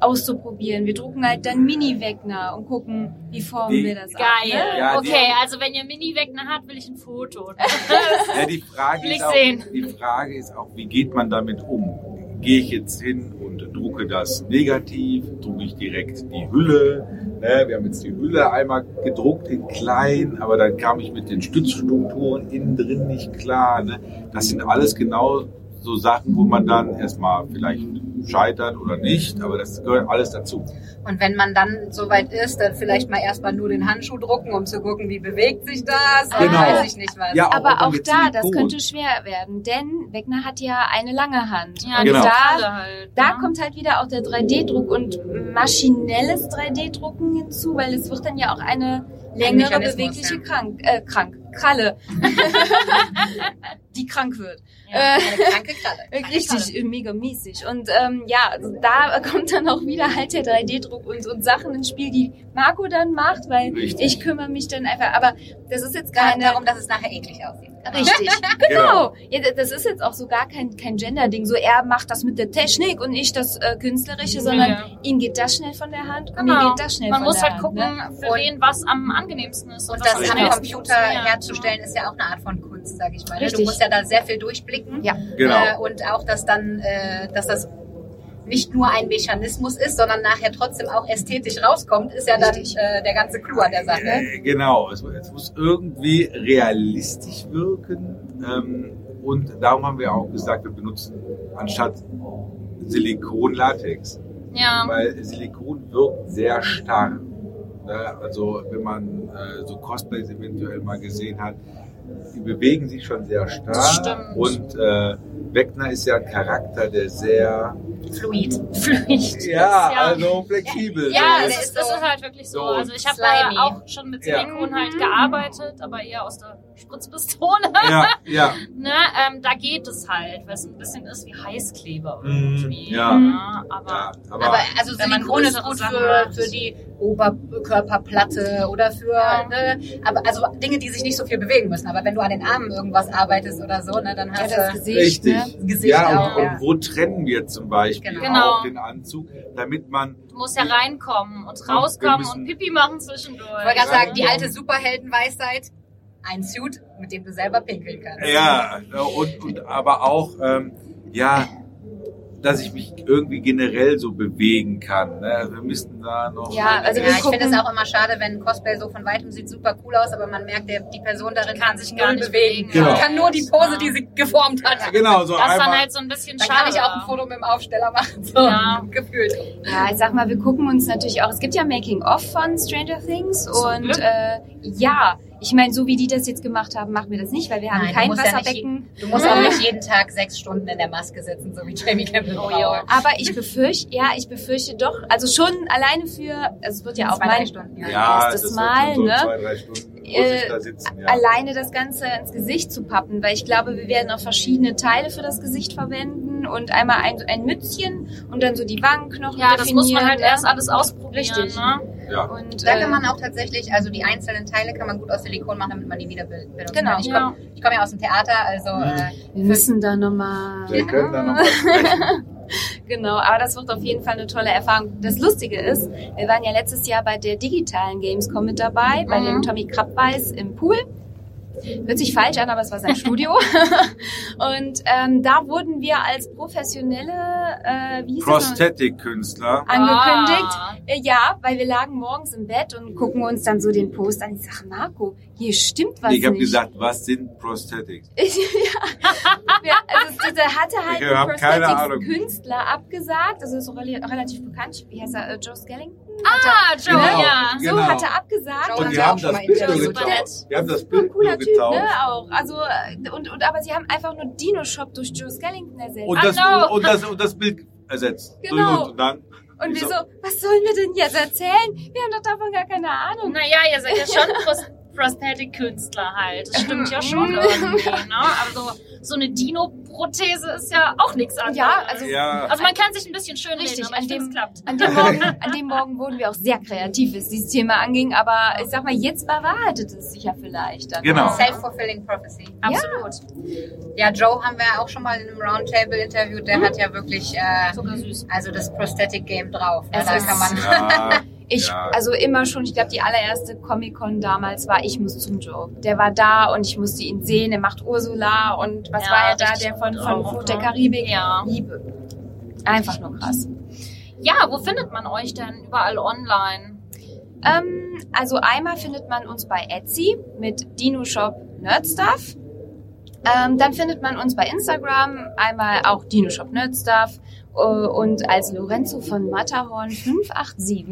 auszuprobieren. Wir drucken halt dann Mini-Wegner und gucken, wie formen Die- wir das ab, Geil. Ne? Ja, die- okay, also wenn ihr Mini-Wegner habt, will ich ein Foto. [laughs] Ja, die Frage, ist auch, sehen. die Frage ist auch, wie geht man damit um? Gehe ich jetzt hin und drucke das negativ? Drucke ich direkt die Hülle? Ne, wir haben jetzt die Hülle einmal gedruckt in klein, aber dann kam ich mit den Stützstrukturen innen drin nicht klar. Ne? Das sind alles genau so Sachen, wo man dann erstmal vielleicht scheitert oder nicht, aber das gehört alles dazu. Und wenn man dann soweit ist, dann vielleicht mal erstmal nur den Handschuh drucken, um zu gucken, wie bewegt sich das. Genau. weiß ich nicht was. Ja, Aber dann auch da, das Silikon. könnte schwer werden, denn Wegner hat ja eine lange Hand. Ja, und Genau. da, Kralle halt. da ne? kommt halt wieder auch der 3D-Druck und maschinelles 3D-Drucken hinzu, weil es wird dann ja auch eine längere bewegliche ja. Krank, äh, Krank, Kralle, [laughs] [laughs] die krank wird. Ja. Äh, Eine [laughs] kranke Kralle. Richtig, äh, mega mäßig. Und ähm, ja, also da [laughs] kommt dann auch wieder halt der 3D-Druck und, und Sachen ins Spiel, die Marco dann macht, weil Richtig. ich kümmere mich dann einfach. Aber das ist jetzt Gar keine. darum, dass es nachher eklig aussieht. [laughs] Richtig, genau. Ja, das ist jetzt auch so gar kein, kein Gender-Ding. So er macht das mit der Technik und ich das äh, Künstlerische, sondern Ja. ihm geht das schnell von der Hand und mir Genau. geht das schnell Man von muss der halt Hand. gucken, Ne? für wen was am angenehmsten ist. Und was das am Computer herzustellen, ist ja auch eine Art von Kunst, sag ich mal. ne? Du Richtig. musst ja da sehr viel durchblicken. Ja. Genau. Äh, und auch, dass dann, äh, dass das nicht nur ein Mechanismus ist, sondern nachher trotzdem auch ästhetisch rauskommt, ist ja dann äh, der ganze Clou an der Sache. Äh, Genau, es, es muss irgendwie realistisch wirken. Ähm, und darum haben wir auch gesagt, wir benutzen anstatt Silikon Latex. Ja. Weil Silikon wirkt sehr starr. Ne? Also wenn man äh, so Cosplays eventuell mal gesehen hat, die bewegen sich schon sehr starr. Das stimmt. Und äh, Wegner ist ja ein Charakter, der sehr Fluid. [laughs] Fluid. ja, also flexibel Ja, so es der ist, das so- ist halt wirklich so. so Also ich habe da auch schon mit Ja. Silikon halt Mhm. gearbeitet, aber eher aus der Spritzpistole. Ja, ja. [laughs] Ne, ähm, da geht es halt, weil es ein bisschen ist wie Heißkleber Mhm, irgendwie. ja. ne, aber ja aber, Aber also Silikon ist gut für, für die Oberkörperplatte oder für, Ja. ne, aber also Dinge, die sich nicht so viel bewegen müssen. Aber wenn du an den Armen irgendwas arbeitest oder so, ne, dann Ja, hast das du Gesicht, Richtig. ne? das Gesicht Ja, auch. und, ja. und wo trennen wir zum Beispiel Genau. Genau. auch den Anzug, damit man du musst ja reinkommen und rauskommen und Pipi machen zwischendurch. Ich wollte gerade sagen, die Ja. alte Superheldenweisheit, ein Suit, mit dem du selber pinkeln kannst. ja und, und aber auch ähm, ja, dass ich mich irgendwie generell so bewegen kann. Ne? Also wir müssten da noch Ja, also ja, ich finde es auch immer schade, wenn Cosplay so von weitem sieht super cool aus, aber man merkt, der, die Person darin kann, sich gar nicht bewegen. Genau. Kann nur die Pose, die sie geformt hat. genau so das ist dann einmal. halt so ein bisschen Dann schade. kann ich auch ein Foto mit dem Aufsteller machen, so Ja. [laughs] gefühlt. Ja, ich sag mal, wir gucken uns natürlich auch, es gibt ja Making-of von Stranger Things Zum und Glück. äh, ja, ich meine, so wie die das jetzt gemacht haben, machen wir das nicht, weil wir haben Nein, du kein musst ja nicht Wasserbecken. Du musst auch nicht jeden Tag sechs Stunden in der Maske sitzen, so wie Jamie Campbell. Oh, ja. Aber ich befürchte, ja, ich befürchte doch, also schon alleine für, also es wird ja auch Zwei, drei mein, Stunden, ja, erstes das Mal, so ne? zwei, drei Stunden muss Äh, da sitzen. Ja. alleine das Ganze ins Gesicht zu pappen, weil ich glaube, wir werden auch verschiedene Teile für das Gesicht verwenden und einmal ein, ein Mützchen und dann so die Wangenknochen Ja, das muss man halt definieren, erst alles ausprobieren. Richtig. Ne? Ja. Und, Da kann man auch tatsächlich, also die einzelnen Teile kann man gut aus Silikon machen, damit man die wieder benutzen Genau. kann. Ich komme komm ja aus dem Theater, also Mhm. äh, wir müssen da nochmal. Wir können da nochmal sprechen. [laughs] Genau, aber das wird auf jeden Fall eine tolle Erfahrung. Das Lustige ist, wir waren ja letztes Jahr bei der digitalen Gamescom mit dabei, bei Mhm. dem Tommy Krabbeis im Pool. Hört sich falsch an, aber es war sein Studio. [laughs] und ähm, da wurden wir als professionelle, äh, wie? Prosthetic-Künstler. angekündigt. Ah. Äh, Ja, weil wir lagen morgens im Bett und gucken uns dann so den Post an. Ich sage, Marco, hier stimmt was Ich habe nicht. gesagt, was sind Prosthetics? [laughs] ja, also der hatte halt Ich Ahnung. Prosthetics-Künstler abgesagt. Das ist rela relativ bekannt. Wie heißt er? Äh, Joe Skellington? Ah, Joe, Genau. ja. So Genau. hat er abgesagt. Und die wir haben das mal Bild nur. Die haben das Bild cooler nur Typ, ne? Auch. Also, äh, und, und, aber sie haben einfach nur Dino Shop durch Joe Skellington ersetzt. Und das, und, das, und das Bild ersetzt. Genau. Und, und dann, Und wir so- was sollen wir denn jetzt erzählen? Wir haben doch davon gar keine Ahnung. Naja, ihr seid ja schon [laughs] Prosthetic-Künstler halt. Das stimmt ja [laughs] schon irgendwie, ne? Also, so eine Dino-Prothese ist ja auch nichts anderes. Ja, also ja, Also man kann sich ein bisschen schön Richtig, reden, aber an finde, es dem- klappt. An dem, Morgen, [laughs] an dem Morgen wurden wir auch sehr kreativ, was dieses Thema anging. Aber ich sag mal, jetzt bewahrheitet es sich ja vielleicht. Dann. Genau. Self-fulfilling prophecy. Absolut. Ja, Joe haben wir auch schon mal in einem Roundtable interviewt. Der hat ja wirklich äh, Sogar süß. also das Prosthetic Game drauf. Ne? Es Da ist- kann man ja, [laughs] Ich, ja. also immer schon, ich glaube, die allererste Comic-Con damals war, ich muss zum Joe. Der war da und ich musste ihn sehen. Er macht Ursula und was Ja, war er da, der von, von auch, Fluch der ne? Karibik? Ja. Liebe. Einfach nur krass. Ja, wo findet man euch denn überall online? Ähm, also einmal findet man uns bei Etsy mit Dino Shop Nerdstuff. Ähm, dann findet man uns bei Instagram einmal auch Dino Shop Nerdstuff äh, und als Lorenzo von Matterhorn 587.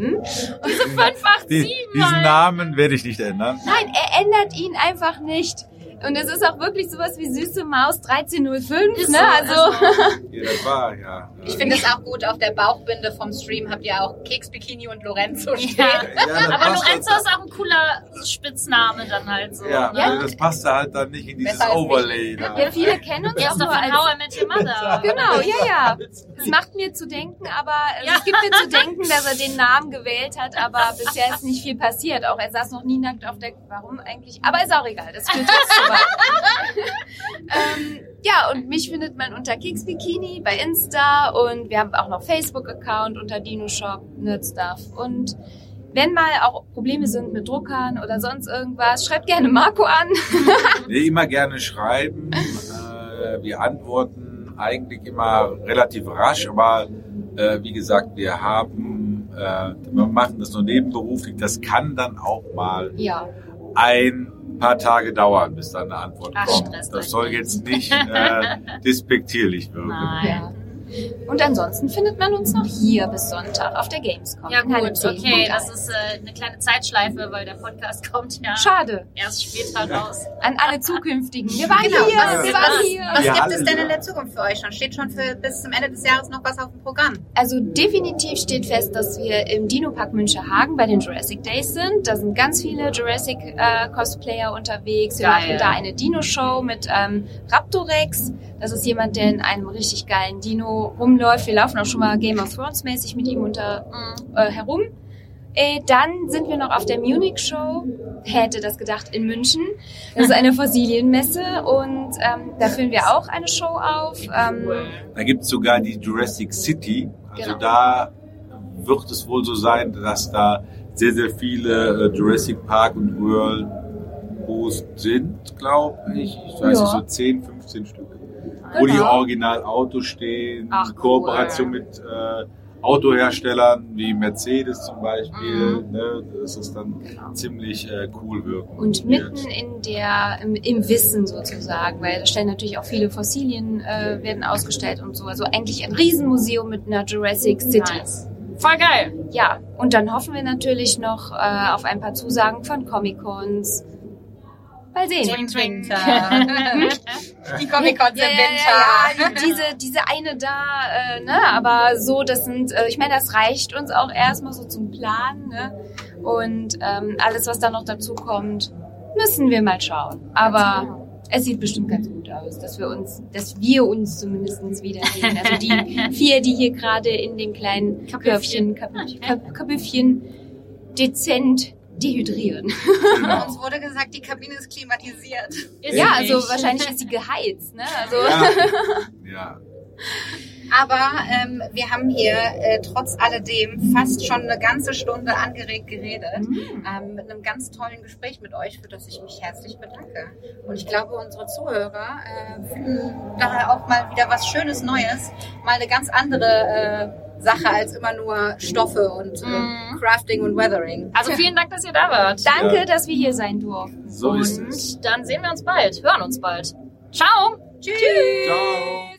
Diese 587 Die, diesen Namen werde ich nicht ändern. Nein, er ändert ihn einfach nicht. Und es ist auch wirklich sowas wie süße Maus 1305, Ist ne? so, Also, [laughs] Ja, das war, ja. Ich finde es auch gut, auf der Bauchbinde vom Stream habt ihr auch Keks Bikini und Lorenzo stehen. Ja. Ja, Aber passt Lorenzo halt- ist auch ein cooler Spitzname dann halt so. Ja, ne? also das passte halt dann nicht in dieses Besser Overlay. Da. ja, viele kennen uns auch nur als... How I Met Your Mother. [laughs] Genau, ja, ja. Es macht mir zu denken, aber also Ja. es gibt mir zu [laughs] denken, dass er den Namen gewählt hat, aber bisher ist nicht viel passiert. Auch er saß noch nie nackt auf der. Warum eigentlich? Aber ist auch egal. Das führt jetzt zu weit. Ähm, ja, und mich findet man unter Keks Bikini bei Insta und wir haben auch noch Facebook-Account unter Dino Shop Nerdstuff und wenn mal auch Probleme sind mit Druckern oder sonst irgendwas, schreibt gerne Marco an. Nee, immer gerne schreiben. Äh, wir antworten eigentlich immer relativ rasch, aber äh, wie gesagt, wir haben, äh, wir machen das nur nebenberuflich. Das kann dann auch mal Ja. Ein paar Tage dauern, bis dann eine Antwort Ach, kommt. Das soll jetzt nicht äh, [laughs] despektierlich wirken. Nein. Und ansonsten findet man uns noch hier bis Sonntag auf der Gamescom. Ja gut, 10. okay, das ist äh, eine kleine Zeitschleife, weil der Podcast [laughs] kommt ja Schade. erst später raus. An alle zukünftigen. Wir waren Genau, hier, was- wir was- waren hier. Was gibt es denn in der Zukunft für euch schon? Steht schon für bis zum Ende des Jahres noch was auf dem Programm? Also definitiv steht fest, dass wir im Dino-Park Münchehagen bei den Jurassic Days sind. Da sind ganz viele Jurassic-Cosplayer unterwegs. Wir Geil. machen da eine Dino-Show mit ähm, Raptorex. Das ist jemand, der in einem richtig geilen Dino rumläuft. Wir laufen auch schon mal Game of Thrones mäßig mit ihm unter, Mhm. äh, herum. Äh, dann sind wir noch auf der Munich Show. Hätte das gedacht in München? Das ist eine [laughs] Fossilienmesse und ähm, da führen wir auch eine Show auf. Ähm, Da gibt es sogar die Jurassic City. Also Genau. da wird es wohl so sein, dass da sehr, sehr viele äh, Jurassic Park und World Boost sind, glaube ich. Ich weiß Ja. nicht, so 10, 15 Stück. Wo die Genau. Original-Autos stehen, Ach, Kooperation cool. mit äh, Autoherstellern wie Mercedes zum Beispiel. Mhm. Ne, das ist dann ziemlich äh, cool wirken. Und mitten in der, im, im Wissen sozusagen, weil da stellen natürlich auch viele Fossilien, äh, werden ausgestellt und so. Also eigentlich ein Riesenmuseum mit einer Jurassic City. Nice. Voll geil. Ja, und dann hoffen wir natürlich noch äh, auf ein paar Zusagen von Comic-Cons. Mal sehen. Im Winter. [laughs] die Comic-Cons Ja, im ja, Winter. ja, ja, diese, diese eine da, äh, ne, aber so, das sind, äh, ich meine, das reicht uns auch erstmal so zum Planen, ne? Und ähm, alles, was da noch dazu kommt, müssen wir mal schauen. Aber es sieht bestimmt ganz gut aus, dass wir uns, dass wir uns zumindest wiedersehen. Also die [laughs] vier, die hier gerade in den kleinen Köpfchen, Köpfchen, Köp- Köpfchen dezent dehydrieren. Genau. Uns wurde gesagt, die Kabine ist klimatisiert. Ist Ja, also wahrscheinlich ist sie geheizt, ne? Also Ja. [laughs] ja. Aber ähm, wir haben hier äh, trotz alledem fast schon eine ganze Stunde angeregt geredet. Mhm. Ähm, mit einem ganz tollen Gespräch mit euch, für das ich mich herzlich bedanke. Und ich glaube, unsere Zuhörer äh, finden daher auch mal wieder was Schönes Neues. Mal eine ganz andere äh, Sache als immer nur Stoffe und äh, Mhm. Crafting und Weathering. Also vielen Dank, dass ihr da wart. Danke, Ja. dass wir hier sein durften. So ist es. Und dann sehen wir uns bald, hören uns bald. Ciao! Tschüss! Ciao.